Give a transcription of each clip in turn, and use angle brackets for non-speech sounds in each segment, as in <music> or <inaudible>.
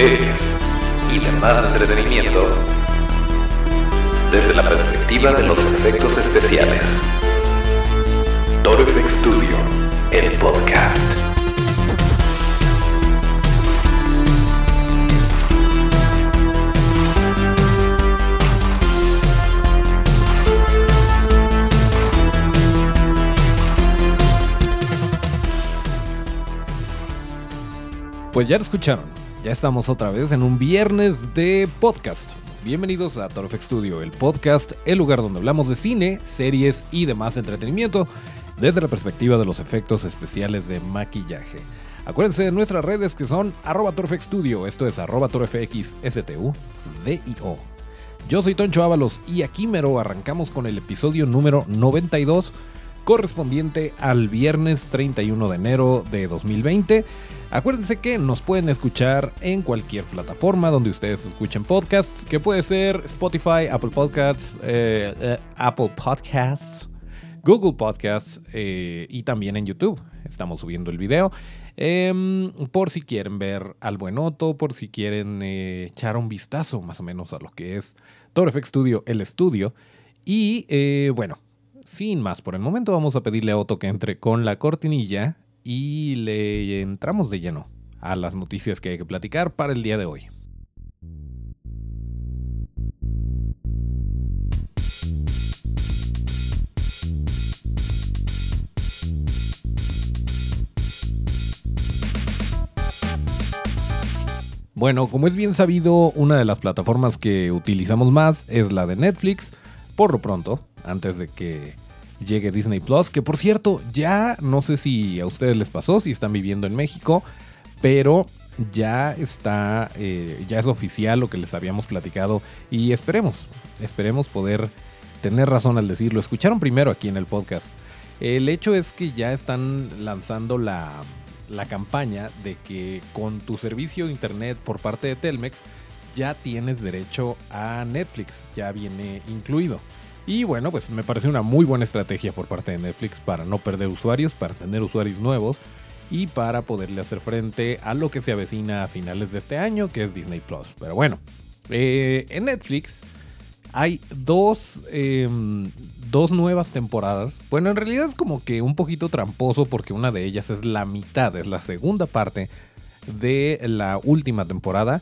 y demás entretenimiento desde la perspectiva de los efectos especiales. Toro FX Studio, el podcast. Pues ya lo escucharon, estamos otra vez en un viernes de podcast. Bienvenidos a Torfx Studio, el podcast, el lugar donde hablamos de cine, series y demás entretenimiento desde la perspectiva de los efectos especiales de maquillaje. Acuérdense de nuestras redes que son arroba esto es arroba torfxstu. Yo soy Toncho Ábalos y aquí mero arrancamos con el episodio número 92 correspondiente al viernes 31 de enero de 2020. Acuérdense que nos pueden escuchar en cualquier plataforma donde ustedes escuchen podcasts, que puede ser Spotify, Apple Podcasts, eh, eh, Apple Podcasts, Google Podcasts eh, y también en YouTube. Estamos subiendo el video. Em, por si quieren ver al buen Otto, por si quieren echar un vistazo más o menos a lo que es Toro FX Studio, el estudio. Y bueno, sin más por el momento, vamos a pedirle a Otto que entre con la cortinilla y le entramos de lleno a las noticias que hay que platicar para el día de hoy. Bueno, como es bien sabido, una de las plataformas que utilizamos más es la de Netflix, por lo pronto, antes de que llegue Disney Plus, que por cierto, ya no sé si a ustedes les pasó, si están viviendo en México, pero ya está, eh, ya es oficial lo que les habíamos platicado y esperemos, esperemos poder tener razón al decirlo. Escucharon primero aquí en el podcast. El hecho es que ya están lanzando la, la campaña de que con tu servicio de internet por parte de Telmex ya tienes derecho a Netflix, ya viene incluido. Y bueno, pues me parece una muy buena estrategia por parte de Netflix para no perder usuarios, para tener usuarios nuevos y para poderle hacer frente a lo que se avecina a finales de este año, que es Disney Plus. Pero bueno, eh, en Netflix hay dos, em, dos nuevas temporadas. Bueno, en realidad es como que un poquito tramposo porque una de ellas es la mitad, es la segunda parte de la última temporada.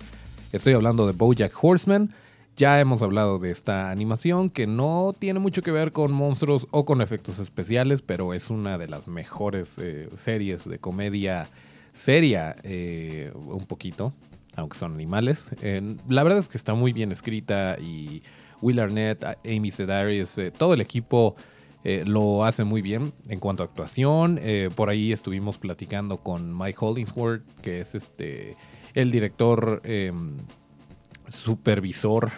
Estoy hablando de Bojack Horseman. Ya hemos hablado de esta animación que no tiene mucho que ver con monstruos o con efectos especiales, pero es una de las mejores eh, series de comedia seria, eh, un poquito, aunque son animales. la verdad es que está muy bien escrita y Will Arnett, Amy Sedaris, eh, todo el equipo lo hace muy bien en cuanto a actuación. por ahí estuvimos platicando con Mike Hollingsworth, que es este el director em, supervisor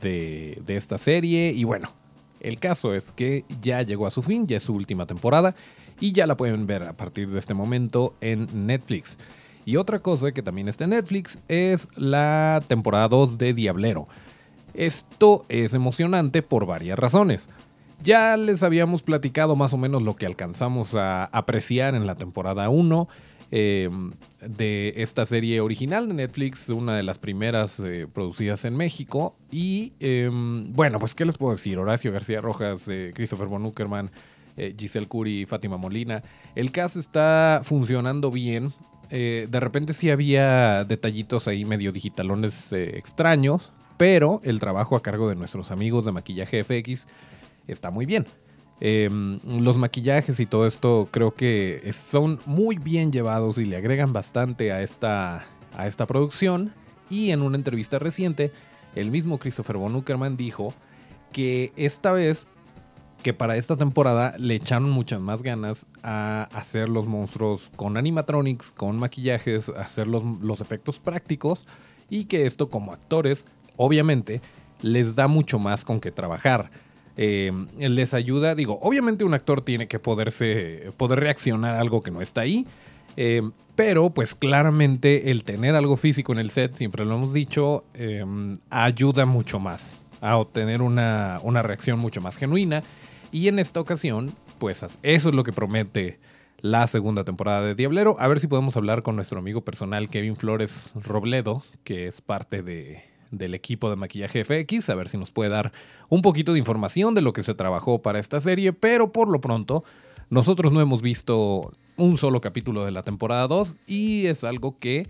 de, esta serie. Y bueno, el caso es que ya llegó a su fin, ya es su última temporada y ya la pueden ver a partir de este momento en Netflix. Y otra cosa que también está en Netflix es la temporada 2 de Diablero. Esto es emocionante por varias razones. Ya les habíamos platicado más o menos lo que alcanzamos a apreciar en la temporada 1 eh, de esta serie original de Netflix, una de las primeras eh, producidas en México. Y em, bueno, pues, ¿qué les puedo decir? Horacio García Rojas, eh, Christopher von Uckerman, Giselle Curi Fátima Molina. El cast está funcionando bien. de repente sí había detallitos ahí medio digitalones extraños, pero el trabajo a cargo de nuestros amigos de maquillaje FX está muy bien. Em, los maquillajes y todo esto creo que son muy bien llevados y le agregan bastante a esta, a esta producción. Y en una entrevista reciente, el mismo Christopher von Uckerman dijo que esta vez, que para esta temporada le echaron muchas más ganas a hacer los monstruos con animatronics, con maquillajes, hacer los, los efectos prácticos y que esto como actores, obviamente, les da mucho más con que trabajar eh, les ayuda. Digo, obviamente un actor tiene que poderse, poder reaccionar a algo que no está ahí. Eh, pero pues claramente el tener algo físico en el set, siempre lo hemos dicho, em, ayuda mucho más a obtener una, una, reacción mucho más genuina. Y en esta ocasión, pues eso es lo que promete la segunda temporada de Diablero. A ver si podemos hablar con nuestro amigo personal Kevin Flores Robledo, que es parte de, del equipo de maquillaje FX, a ver si nos puede dar un poquito de información de lo que se trabajó para esta serie, pero por lo pronto nosotros no hemos visto un solo capítulo de la temporada 2 y es algo que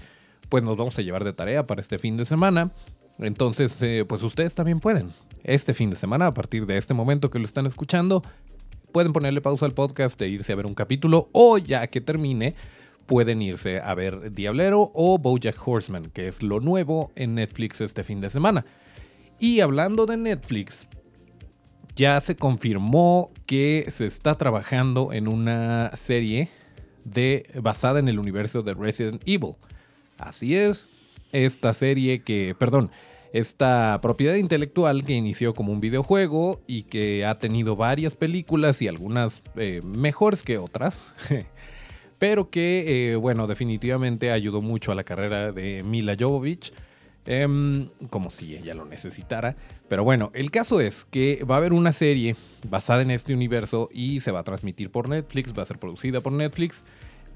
pues nos vamos a llevar de tarea para este fin de semana. Entonces, eh, pues ustedes también pueden. Este fin de semana, a partir de este momento que lo están escuchando, pueden ponerle pausa al podcast e irse a ver un capítulo o ya que termine, pueden irse a ver Diablero o Bojack Horseman, que es lo nuevo en Netflix este fin de semana. Y hablando de Netflix, ya se confirmó que se está trabajando en una serie de, basada en el universo de Resident Evil. Así es, esta serie que, perdón, esta propiedad intelectual que inició como un videojuego y que ha tenido varias películas y algunas eh, mejores que otras, <laughs> pero que, eh, bueno, definitivamente ayudó mucho a la carrera de Mila Jovovich. Em, como si ella lo necesitara. Pero bueno, el caso es que va a haber una serie basada en este universo y se va a transmitir por Netflix, va a ser producida por Netflix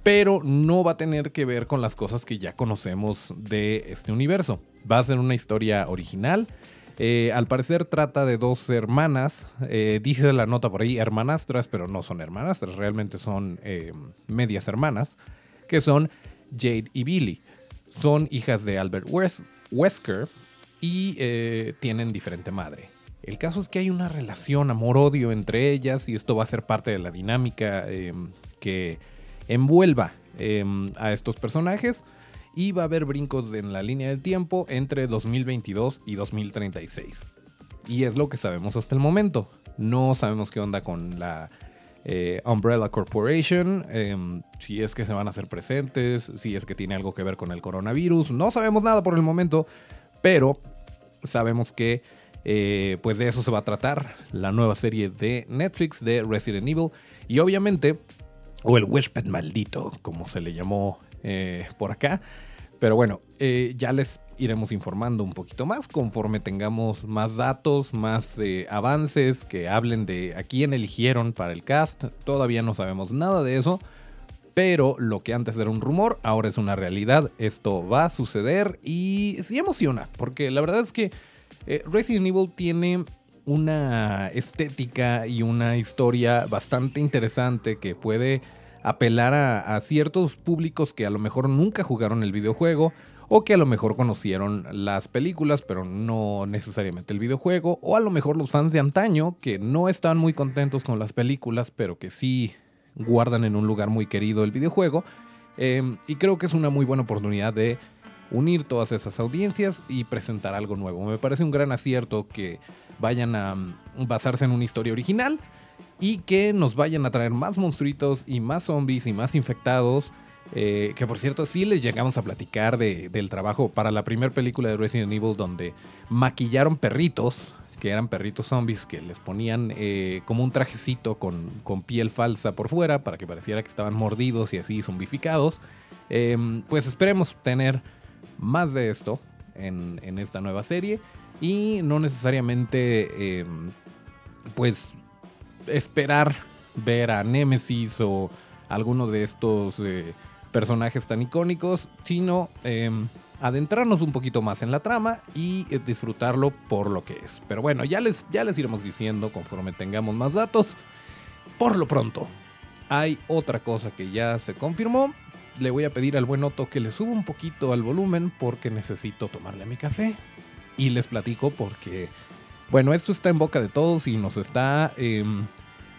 pero no va a tener que ver con las cosas que ya conocemos de este universo. Va a ser una historia original. Eh, al parecer trata de dos hermanas, eh, dije la nota por ahí, hermanastras, pero no son hermanastras, realmente son eh, medias hermanas, que son Jade y Billy. Son hijas de Albert Wesker y tienen diferente madre. El caso es que hay una relación amor-odio entre ellas y esto va a ser parte de la dinámica que envuelva em, a estos personajes y va a haber brincos en la línea del tiempo entre 2022 y 2036. Y es lo que sabemos hasta el momento. No sabemos qué onda con la eh, Umbrella Corporation, em, si es que se van a hacer presentes, si es que tiene algo que ver con el coronavirus. No sabemos nada por el momento, pero sabemos que eh, pues de eso se va a tratar la nueva serie de Netflix de Resident Evil. Y obviamente o el huésped maldito, como se le llamó eh, por acá. Pero bueno, eh, ya les iremos informando un poquito más conforme tengamos más datos, más eh, avances que hablen de a quién eligieron para el cast. Todavía no sabemos nada de eso, pero lo que antes era un rumor, ahora es una realidad. Esto va a suceder y sí emociona, porque la verdad es que Resident Evil tiene una estética y una historia bastante interesante que puede apelar a, ciertos públicos que a lo mejor nunca jugaron el videojuego o que a lo mejor conocieron las películas pero no necesariamente el videojuego o a lo mejor los fans de antaño que no están muy contentos con las películas pero que sí guardan en un lugar muy querido el videojuego em, y creo que es una muy buena oportunidad de unir todas esas audiencias y presentar algo nuevo. Me parece un gran acierto que vayan a mm, basarse en una historia original y que nos vayan a traer más monstruitos y más zombies y más infectados. Eh, que por cierto, sí les llegamos a platicar del trabajo para la primera película de Resident Evil donde maquillaron perritos, que eran perritos zombies, que les ponían eh, como un trajecito con, con, piel falsa por fuera para que pareciera que estaban mordidos y así zombificados. Em, pues esperemos tener más de esto en, en esta nueva serie y no necesariamente em, pues esperar ver a Nemesis o alguno de estos eh, personajes tan icónicos, sino em, adentrarnos un poquito más en la trama y eh, disfrutarlo por lo que es. Pero bueno, ya les, ya les iremos diciendo conforme tengamos más datos. Por lo pronto, hay otra cosa que ya se confirmó. Le voy a pedir al buen Otto que le suba un poquito al volumen porque necesito tomarle mi café. Y les platico porque, bueno, esto está en boca de todos y nos está, em,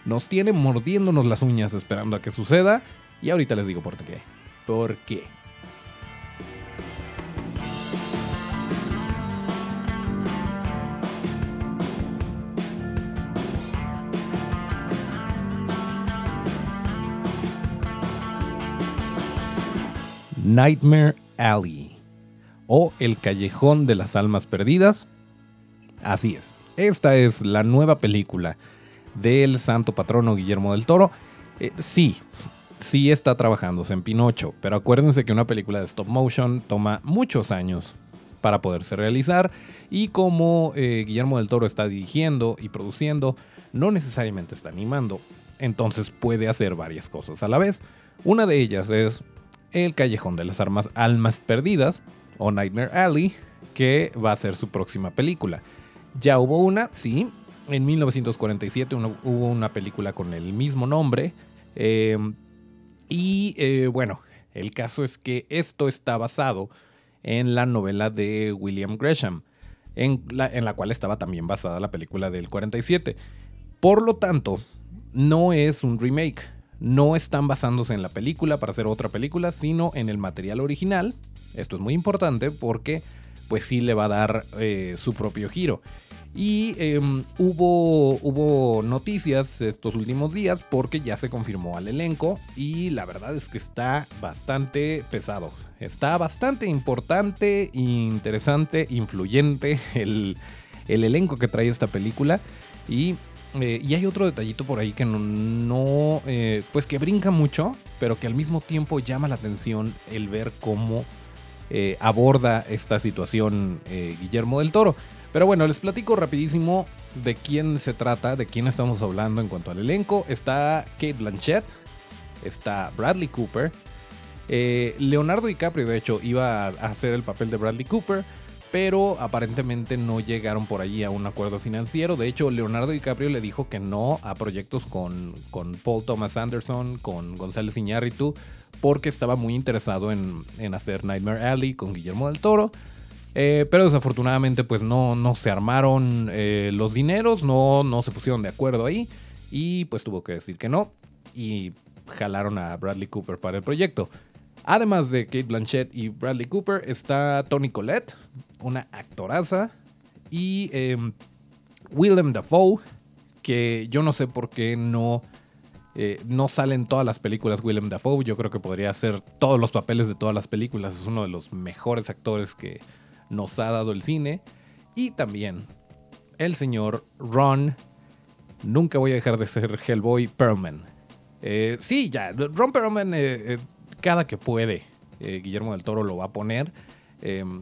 nos tiene mordiéndonos las uñas esperando a que suceda. Y ahorita les digo por qué. ¿Por qué? Nightmare Alley o El Callejón de las Almas Perdidas. Así es, esta es la nueva película del santo patrono Guillermo del Toro. Eh, sí, sí está trabajándose en Pinocho, pero acuérdense que una película de stop motion toma muchos años para poderse realizar y como eh, Guillermo del Toro está dirigiendo y produciendo, no necesariamente está animando, entonces puede hacer varias cosas a la vez. Una de ellas es El Callejón de las Armas Almas Perdidas o Nightmare Alley, que va a ser su próxima película. Ya hubo una, sí, en 1947 hubo una película con el mismo nombre. Eh, y eh, bueno, el caso es que esto está basado en la novela de William Gresham, en la, en la cual estaba también basada la película del 47. Por lo tanto, no es un remake. No están basándose en la película para hacer otra película, sino en el material original. Esto es muy importante porque pues sí le va a dar eh, su propio giro. Y em, hubo, hubo noticias estos últimos días porque ya se confirmó al elenco y la verdad es que está bastante pesado. Está bastante importante, interesante, influyente el, elenco que trae esta película. Y, eh, y, hay otro detallito por ahí que no, eh, pues que brinca mucho, pero que al mismo tiempo llama la atención el ver cómo eh, aborda esta situación Guillermo del Toro. Pero bueno, les platico rapidísimo de quién se trata, de quién estamos hablando en cuanto al elenco. Está Kate Blanchett, está Bradley Cooper. Eh, Leonardo DiCaprio, de hecho, iba a hacer el papel de Bradley Cooper, pero aparentemente no llegaron por allí a un acuerdo financiero. De hecho, Leonardo DiCaprio le dijo que no a proyectos con, con Paul Thomas Anderson, con González Iñárritu, porque estaba muy interesado en, en hacer Nightmare Alley con Guillermo del Toro. Eh, pero desafortunadamente pues no, no se armaron eh, los dineros, no, no se pusieron de acuerdo ahí y pues tuvo que decir que no y jalaron a Bradley Cooper para el proyecto. Además de Kate Blanchett y Bradley Cooper está Tony Collette, una actoraza, y em, Willem Dafoe, que yo no sé por qué no, eh, no salen todas las películas Willem Dafoe. Yo creo que podría hacer todos los papeles de todas las películas. Es uno de los mejores actores que, nos ha dado el cine. Y también el señor Ron, nunca voy a dejar de ser Hellboy Perlman. Eh, sí, ya, Ron Perlman, eh, cada que puede, Guillermo del Toro lo va a poner.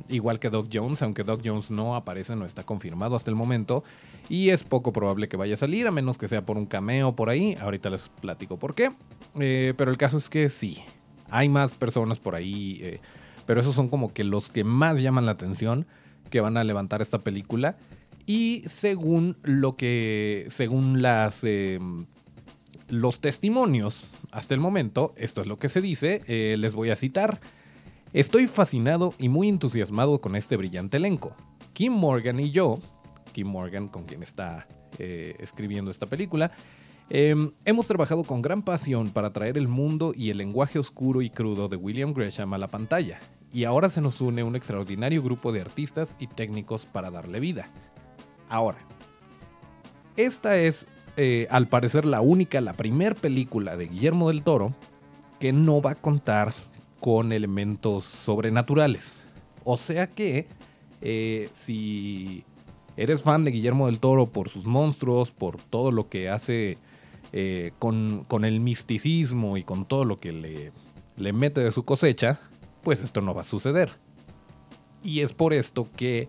Igual que Doc Jones, aunque Doc Jones no aparece, no está confirmado hasta el momento. Y es poco probable que vaya a salir, a menos que sea por un cameo por ahí. Ahorita les platico por qué. pero el caso es que sí, hay más personas por ahí pero esos son como que los que más llaman la atención que van a levantar esta película. Y según lo que, según las, em, los testimonios hasta el momento, esto es lo que se dice, eh, les voy a citar. Estoy fascinado y muy entusiasmado con este brillante elenco. Kim Morgan y yo, Kim Morgan con quien está eh, escribiendo esta película, Em, hemos trabajado con gran pasión para traer el mundo y el lenguaje oscuro y crudo de William Gresham a la pantalla, y ahora se nos une un extraordinario grupo de artistas y técnicos para darle vida. Ahora, esta es eh, al parecer la única, la primer película de Guillermo del Toro que no va a contar con elementos sobrenaturales. O sea que eh, si eres fan de Guillermo del Toro por sus monstruos, por todo lo que hace eh, con, el misticismo y con todo lo que le, le mete de su cosecha, pues esto no va a suceder. Y es por esto que,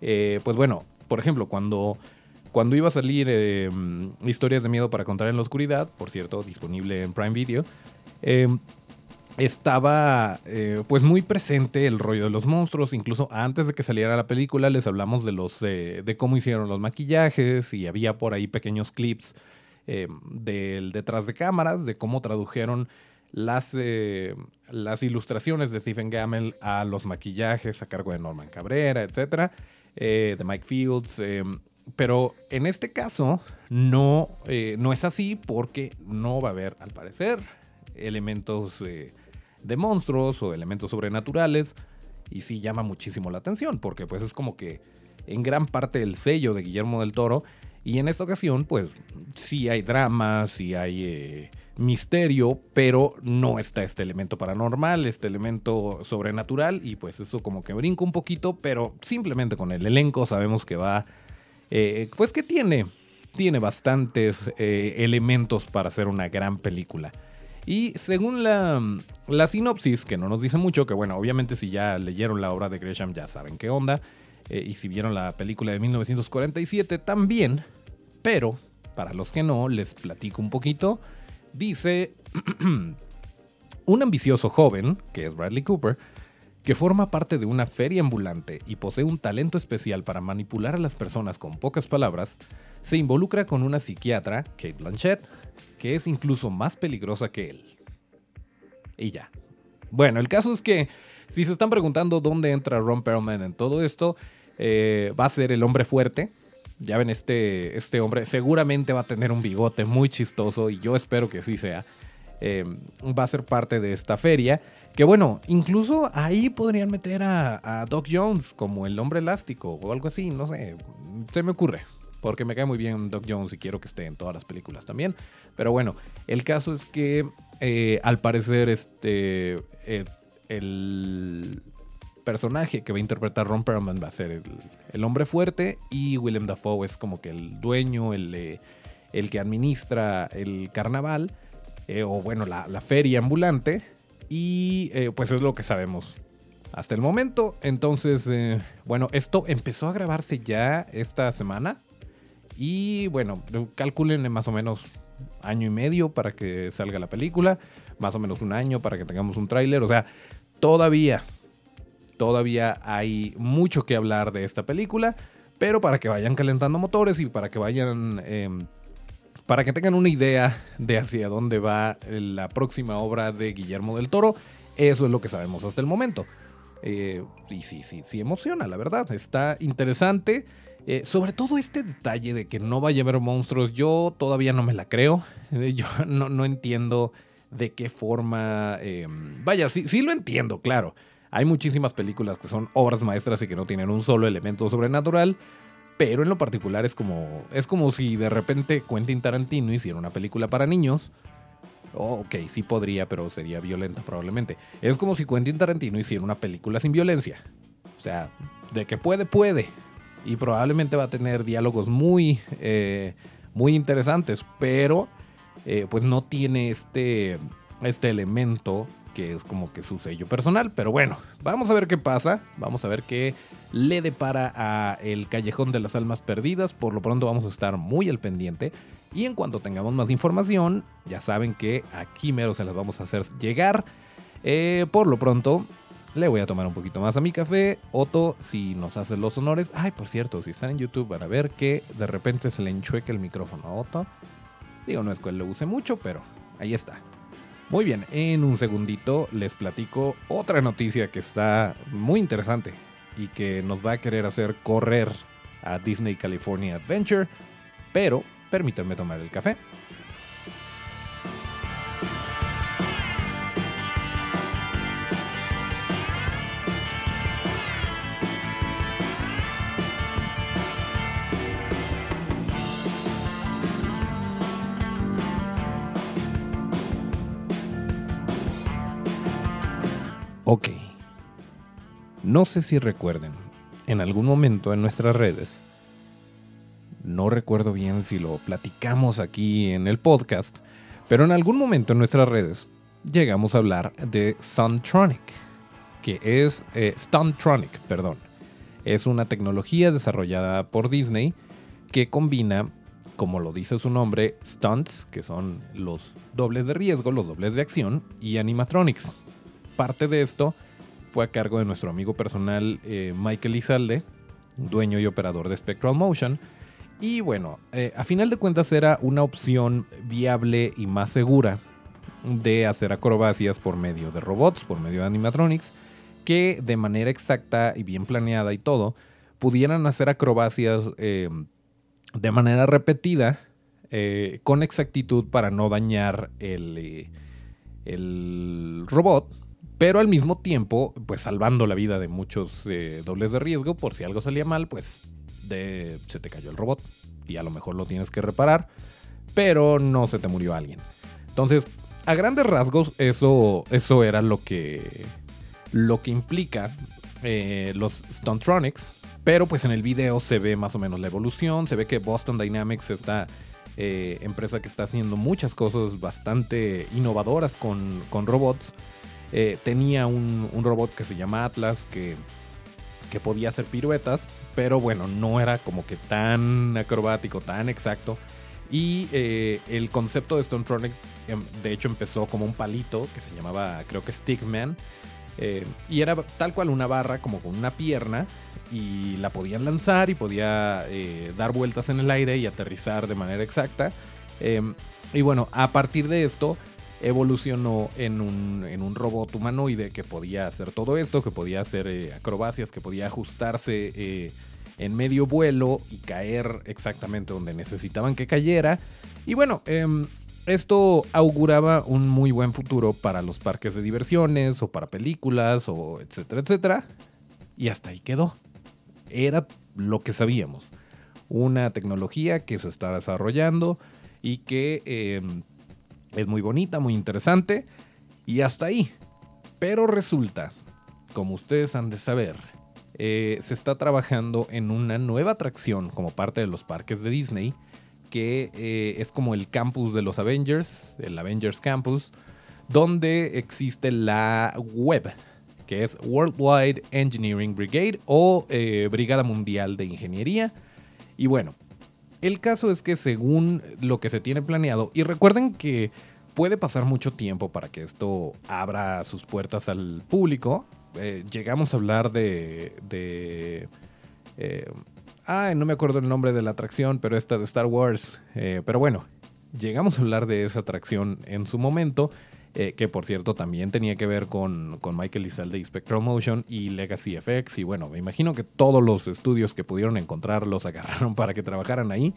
eh, pues bueno, por ejemplo, cuando, cuando iba a salir eh, Historias de Miedo para Contar en la Oscuridad, por cierto, disponible en Prime Video, estaba pues muy presente el rollo de los monstruos. Incluso antes de que saliera la película les hablamos de, los, de cómo hicieron los maquillajes y había por ahí pequeños clips eh, del detrás de cámaras, de cómo tradujeron las, eh, las ilustraciones de Stephen Gamel a los maquillajes a cargo de Norman Cabrera, etc. Eh, de Mike Fields. pero en este caso no, no es así porque no va a haber, al parecer, elementos de monstruos o elementos sobrenaturales. Y sí llama muchísimo la atención porque pues es como que en gran parte el sello de Guillermo del Toro y en esta ocasión, pues sí hay drama, sí hay eh, misterio, pero no está este elemento paranormal, este elemento sobrenatural, y pues eso como que brinca un poquito, pero simplemente con el elenco sabemos que va, eh, pues que tiene, tiene bastantes eh, elementos para hacer una gran película. Y según la, la sinopsis, que no nos dice mucho, que bueno, obviamente si ya leyeron la obra de Gresham ya saben qué onda, eh, y si vieron la película de 1947 también, pero para los que no, les platico un poquito. Dice, <clears throat> Un ambicioso joven, que es Bradley Cooper, que forma parte de una feria ambulante y posee un talento especial para manipular a las personas con pocas palabras, se involucra con una psiquiatra, Kate Blanchett, que es incluso más peligrosa que él. Y ya. Bueno, el caso es que si se están preguntando dónde entra Ron Perlman en todo esto, eh, va a ser el hombre fuerte. Ya ven, este, este hombre seguramente va a tener un bigote muy chistoso y yo espero que sí sea. Eh, va a ser parte de esta feria. Que bueno, incluso ahí podrían meter a, Doc Jones como el hombre elástico o algo así, no sé, se me ocurre. Porque me cae muy bien Doc Jones y quiero que esté en todas las películas también. Pero bueno, el caso es que eh, al parecer este, eh, el personaje que va a interpretar Ron Perlman va a ser el, hombre fuerte y Willem Dafoe es como que el dueño, el, eh, el que administra el carnaval o bueno, la, la, feria ambulante y pues es lo que sabemos hasta el momento. Entonces, bueno, esto empezó a grabarse ya esta semana. Y bueno, calculen más o menos año y medio para que salga la película, más o menos un año para que tengamos un tráiler, o sea, todavía, todavía hay mucho que hablar de esta película, pero para que vayan calentando motores y para que vayan, em, para que tengan una idea de hacia dónde va la próxima obra de Guillermo del Toro, eso es lo que sabemos hasta el momento. Eh, y sí, sí, sí emociona, la verdad, está interesante. Eh, sobre todo este detalle de que no vaya a haber monstruos, yo todavía no me la creo. Eh, yo <laughs> no, entiendo de qué forma... Em, vaya, sí, sí lo entiendo, claro. Hay muchísimas películas que son obras maestras y que no tienen un solo elemento sobrenatural. Pero en lo particular es como, es como si de repente Quentin Tarantino hiciera una película para niños. Oh, ok, sí podría, pero sería violenta probablemente. Es como si Quentin Tarantino hiciera una película sin violencia. O sea, de que puede, puede y probablemente va a tener diálogos muy, eh, muy interesantes, pero eh, pues no tiene este, este elemento que es como que su sello personal. Pero bueno, vamos a ver qué pasa, vamos a ver qué le depara a El Callejón de las Almas Perdidas. Por lo pronto vamos a estar muy al pendiente. Y en cuanto tengamos más información, ya saben que aquí mero se las vamos a hacer llegar. Eh, por lo pronto, le voy a tomar un poquito más a mi café. Otto, si nos hace los honores. Ay, por cierto, si están en YouTube van a ver que de repente se le enchueca el micrófono a Otto. Digo, no es que lo use mucho, pero ahí está. Muy bien, en un segundito les platico otra noticia que está muy interesante y que nos va a querer hacer correr a Disney California Adventure. Pero permítanme tomar el café. No sé si recuerden, en algún momento en nuestras redes, no recuerdo bien si lo platicamos aquí en el podcast, pero en algún momento en nuestras redes llegamos a hablar de Suntronic, que es eh, Stuntronic, perdón. Es una tecnología desarrollada por Disney que combina, como lo dice su nombre, stunts, que son los dobles de riesgo, los dobles de acción, y animatronics, parte de esto fue a cargo de nuestro amigo personal eh, Michael Izalde, dueño y operador de Spectral Motion. Y bueno, eh, a final de cuentas era una opción viable y más segura de hacer acrobacias por medio de robots, por medio de animatronics, que de manera exacta y bien planeada y todo, pudieran hacer acrobacias eh, de manera repetida con exactitud para no dañar el, el robot pero al mismo tiempo, pues salvando la vida de muchos eh, dobles de riesgo, por si algo salía mal, pues se te cayó el robot y a lo mejor lo tienes que reparar, pero no se te murió alguien. Entonces, a grandes rasgos, eso, eso era lo que, lo que implica eh, los Stuntronics, pero pues en el video se ve más o menos la evolución, se ve que Boston Dynamics esta eh, empresa que está haciendo muchas cosas bastante innovadoras con, con robots, eh, tenía un, robot que se llama Atlas que, que podía hacer piruetas, pero bueno, no era como que tan acrobático, tan exacto. Y eh, el concepto de Stonetronic, em, de hecho, empezó como un palito que se llamaba, creo que Stickman. Eh, y era tal cual una barra, como con una pierna. Y la podían lanzar y podía eh, dar vueltas en el aire y aterrizar de manera exacta. Em, y bueno, a partir de esto evolucionó en un, en un, robot humanoide que podía hacer todo esto, que podía hacer acrobacias, que podía ajustarse en medio vuelo y caer exactamente donde necesitaban que cayera. Y bueno, em, esto auguraba un muy buen futuro para los parques de diversiones o para películas o etcétera, etcétera. Y hasta ahí quedó. Era lo que sabíamos. Una tecnología que se está desarrollando y que em, es muy bonita, muy interesante. Y hasta ahí. Pero resulta, como ustedes han de saber, eh, se está trabajando en una nueva atracción como parte de los parques de Disney, que eh, es como el campus de los Avengers, el Avengers Campus, donde existe la web, que es Worldwide Engineering Brigade o eh, Brigada Mundial de Ingeniería. Y bueno, el caso es que según lo que se tiene planeado, y recuerden que puede pasar mucho tiempo para que esto abra sus puertas al público, eh, llegamos a hablar de... de eh, no me acuerdo el nombre de la atracción, pero esta de Star Wars. Eh, pero bueno, llegamos a hablar de esa atracción en su momento. Que por cierto también tenía que ver con, con Michael Izalde y Spectral Motion y Legacy FX. Y bueno, me imagino que todos los estudios que pudieron encontrar los <laughs> agarraron para que trabajaran ahí.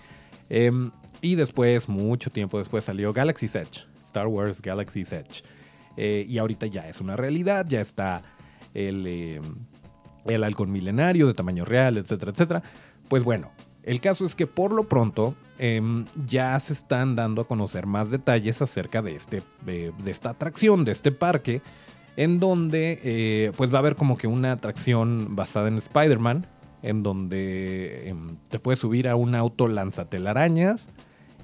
Em, y después, mucho tiempo después, salió Galaxy's Edge, Star Wars Galaxy's Edge. y ahorita ya es una realidad, ya está el, eh, el halcón milenario de tamaño real, etcétera, etcétera. Pues bueno, el caso es que por lo pronto em, ya se están dando a conocer más detalles acerca de, este, de esta atracción, de este parque, en donde eh, pues va a haber como que una atracción basada en Spider-Man, en donde em, te puedes subir a un auto lanzatelarañas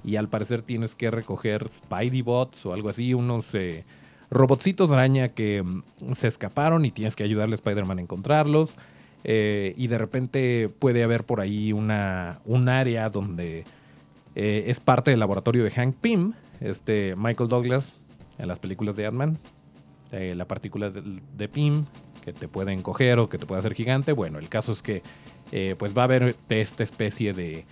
y al parecer tienes que recoger Spidey Bots o algo así, unos... Eh, robotcitos araña que mm, se escaparon y tienes que ayudarle a Spider-Man a encontrarlos. Eh, y de repente puede haber por ahí una, un área donde eh, es parte del laboratorio de Hank Pym, este Michael Douglas, en las películas de Ant-Man. Eh, la partícula de, Pym que te puede encoger o que te puede hacer gigante. Bueno, el caso es que pues va a haber esta especie de,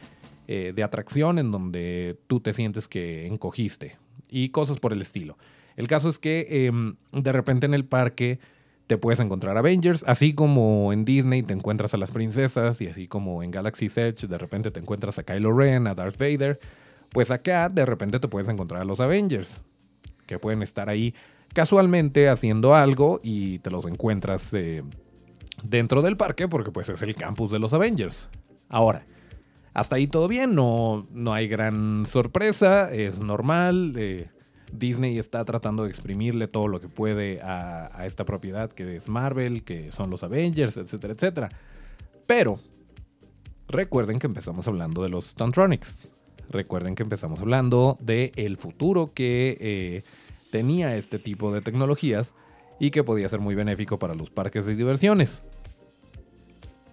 de atracción en donde tú te sientes que encogiste y cosas por el estilo. El caso es que em, de repente en el parque te puedes encontrar Avengers, así como en Disney te encuentras a las princesas y así como en Galaxy's Edge de repente te encuentras a Kylo Ren, a Darth Vader, pues acá de repente te puedes encontrar a los Avengers, que pueden estar ahí casualmente haciendo algo y te los encuentras eh, dentro del parque porque pues es el campus de los Avengers. Ahora, hasta ahí todo bien, no, no hay gran sorpresa, es normal. Eh, Disney está tratando de exprimirle todo lo que puede a, esta propiedad que es Marvel, que son los Avengers, etcétera, etcétera. Pero recuerden que empezamos hablando de los Stuntronics. Recuerden que empezamos hablando del el futuro que eh, tenía este tipo de tecnologías y que podía ser muy benéfico para los parques de diversiones.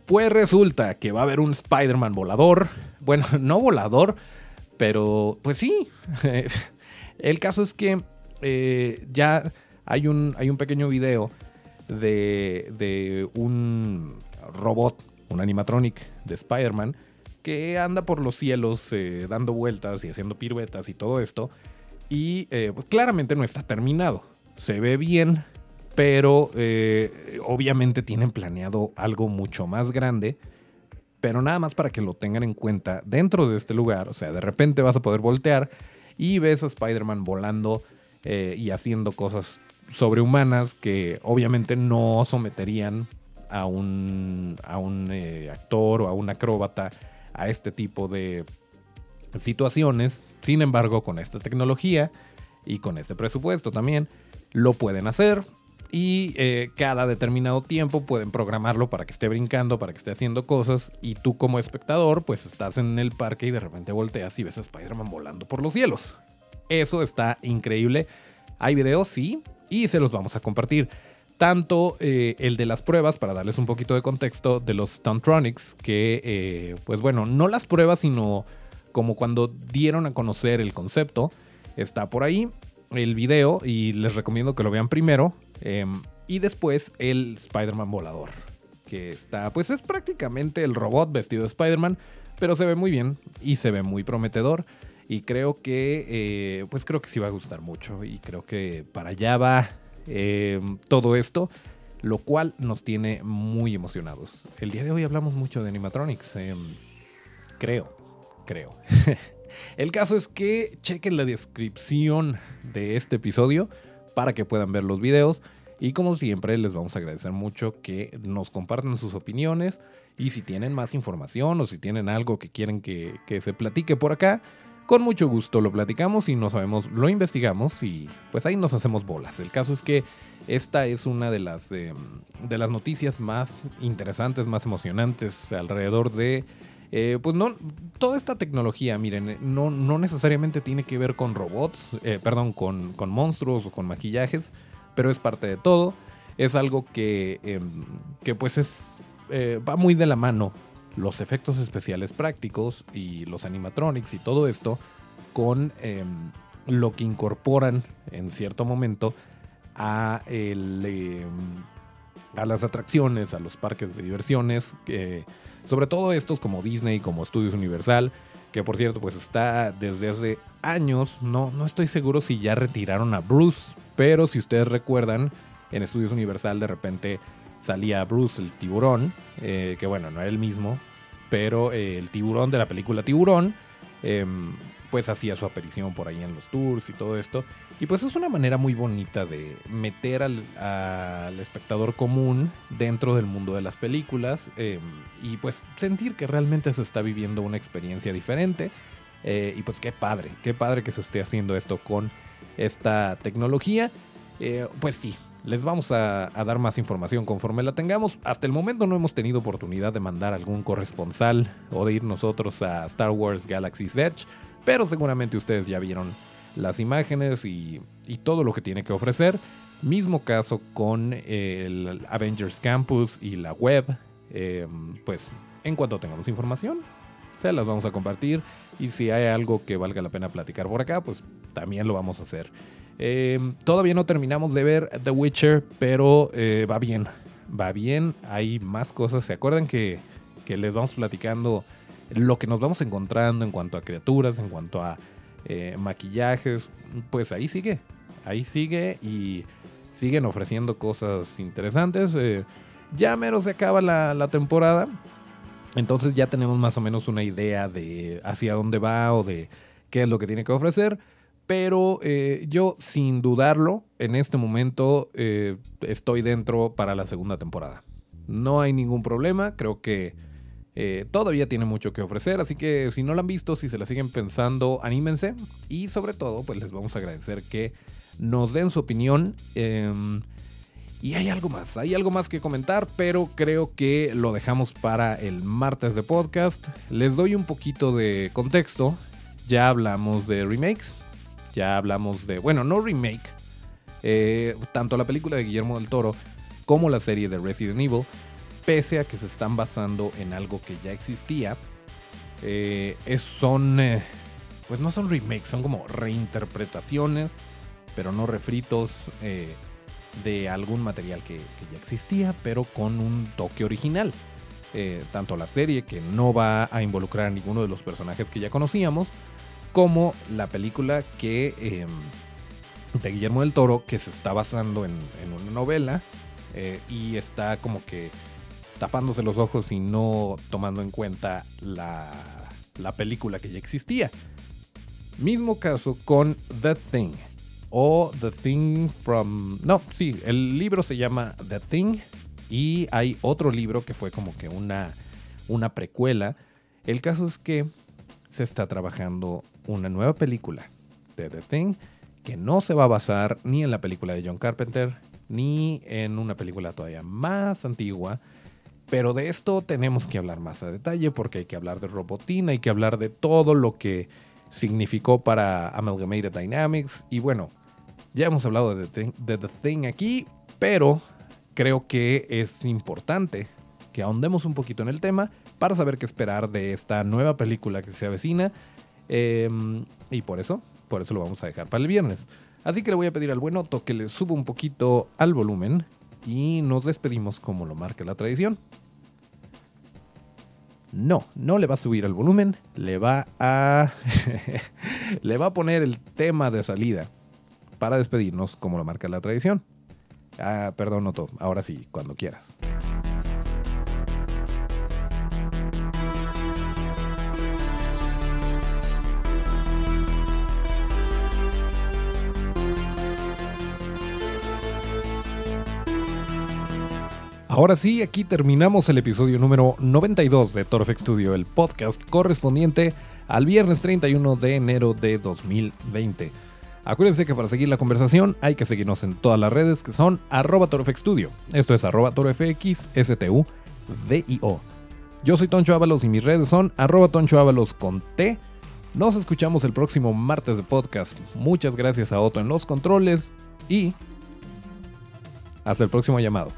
Pues resulta que va a haber un Spider-Man volador. Bueno, <laughs> no volador, pero pues sí. <laughs> El caso es que eh, ya hay un, hay un pequeño video de, un robot, un animatronic de Spider-Man, que anda por los cielos eh, dando vueltas y haciendo piruetas y todo esto. Y eh, pues claramente no está terminado. Se ve bien, pero obviamente tienen planeado algo mucho más grande. Pero nada más para que lo tengan en cuenta dentro de este lugar. O sea, de repente vas a poder voltear y ves a Spider-Man volando eh, y haciendo cosas sobrehumanas que obviamente no someterían a un, a un eh, actor o a un acróbata a este tipo de situaciones. Sin embargo, con esta tecnología y con este presupuesto también, lo pueden hacer. Y eh, cada determinado tiempo pueden programarlo para que esté brincando, para que esté haciendo cosas. Y tú como espectador, pues estás en el parque y de repente volteas y ves a Spider-Man volando por los cielos. Eso está increíble. Hay videos, sí, y se los vamos a compartir. Tanto eh, el de las pruebas, para darles un poquito de contexto, de los Stuntronics, que, eh, pues bueno, no las pruebas, sino como cuando dieron a conocer el concepto. Está por ahí el video y les recomiendo que lo vean primero. Em, y después el Spider-Man volador. Que está, pues es prácticamente el robot vestido de Spider-Man, pero se ve muy bien y se ve muy prometedor. Y creo que, eh, pues creo que sí va a gustar mucho. Y creo que para allá va em, todo esto, lo cual nos tiene muy emocionados. El día de hoy hablamos mucho de animatronics. Em, creo, creo. <laughs> El caso es que chequen la descripción de este episodio para que puedan ver los videos. Y como siempre, les vamos a agradecer mucho que nos compartan sus opiniones. Y si tienen más información o si tienen algo que quieren que, se platique por acá, con mucho gusto lo platicamos y no sabemos, lo investigamos y pues ahí nos hacemos bolas. El caso es que esta es una de las, em, de las noticias más interesantes, más emocionantes alrededor de eh, pues no, toda esta tecnología, miren, no, no necesariamente tiene que ver con robots, eh, perdón, con, monstruos o con maquillajes, pero es parte de todo. Es algo que, em, que pues es, eh, va muy de la mano los efectos especiales prácticos y los animatronics y todo esto con em, lo que incorporan en cierto momento a, el, em, a las atracciones, a los parques de diversiones. que sobre todo estos como Disney, como Studios Universal, que por cierto pues está desde hace años, no, no estoy seguro si ya retiraron a Bruce, pero si ustedes recuerdan, en Studios Universal de repente salía Bruce el tiburón, eh, que bueno, no era el mismo, pero eh, el tiburón de la película Tiburón, em, pues hacía su aparición por ahí en los tours y todo esto. Y pues es una manera muy bonita de meter al, espectador común dentro del mundo de las películas em, y pues sentir que realmente se está viviendo una experiencia diferente. Eh, y pues qué padre, qué padre que se esté haciendo esto con esta tecnología. Eh, pues sí, les vamos a, a, dar más información conforme la tengamos. Hasta el momento no hemos tenido oportunidad de mandar algún corresponsal o de ir nosotros a Star Wars Galaxy's Edge, pero seguramente ustedes ya vieron las imágenes y, todo lo que tiene que ofrecer. Mismo caso con el Avengers Campus y la web. Em, pues en cuanto tengamos información, se las vamos a compartir. Y si hay algo que valga la pena platicar por acá, pues también lo vamos a hacer. Em, todavía no terminamos de ver The Witcher, pero eh, va bien. Va bien, hay más cosas. ¿Se acuerdan que, que les vamos platicando lo que nos vamos encontrando en cuanto a criaturas, en cuanto a eh, maquillajes, pues ahí sigue, ahí sigue y siguen ofreciendo cosas interesantes. Eh, ya mero se acaba la, temporada, entonces ya tenemos más o menos una idea de hacia dónde va o de qué es lo que tiene que ofrecer. Pero eh, yo, sin dudarlo, en este momento estoy dentro para la segunda temporada. No hay ningún problema, creo que eh, todavía tiene mucho que ofrecer, así que si no la han visto, si se la siguen pensando, anímense. Y sobre todo, pues les vamos a agradecer que nos den su opinión. Em, y hay algo más, hay algo más que comentar, pero creo que lo dejamos para el martes de podcast. Les doy un poquito de contexto. Ya hablamos de remakes, ya hablamos de, bueno, no remake, eh, tanto la película de Guillermo del Toro como la serie de Resident Evil pese a que se están basando en algo que ya existía, eh, son, eh, pues no son remakes, son como reinterpretaciones, pero no refritos eh, de algún material que, ya existía, pero con un toque original. tanto la serie, que no va a involucrar a ninguno de los personajes que ya conocíamos, como la película que em, de Guillermo del Toro, que se está basando en, en una novela y está como que tapándose los ojos y no tomando en cuenta la, película que ya existía. Mismo caso con The Thing. O The Thing from... No, sí, el libro se llama The Thing. Y hay otro libro que fue como que una, una precuela. El caso es que se está trabajando una nueva película de The Thing que no se va a basar ni en la película de John Carpenter ni en una película todavía más antigua pero de esto tenemos que hablar más a detalle porque hay que hablar de Robotina, hay que hablar de todo lo que significó para Amalgamated Dynamics. Y bueno, ya hemos hablado de The, Thing, aquí, pero creo que es importante que ahondemos un poquito en el tema para saber qué esperar de esta nueva película que se avecina. Em, y por eso, por eso lo vamos a dejar para el viernes. Así que le voy a pedir al buen Otto que le suba un poquito al volumen y nos despedimos como lo marca la tradición. No, no le va a subir el volumen, le va a <laughs> le va a poner el tema de salida para despedirnos como lo marca la tradición. Ah, perdón, Otto, ahora sí, cuando quieras. Ahora sí, aquí terminamos el episodio número 92 de Torfex Studio, el podcast correspondiente al viernes 31 de enero de 2020. Acuérdense que para seguir la conversación hay que seguirnos en todas las redes que son arroba Studio. Esto es arroba torfxstu, D-I-O. Yo soy Toncho Ábalos y mis redes son arroba Toncho Ábalos con T. Nos escuchamos el próximo martes de podcast. Muchas gracias a Otto en los controles y hasta el próximo llamado.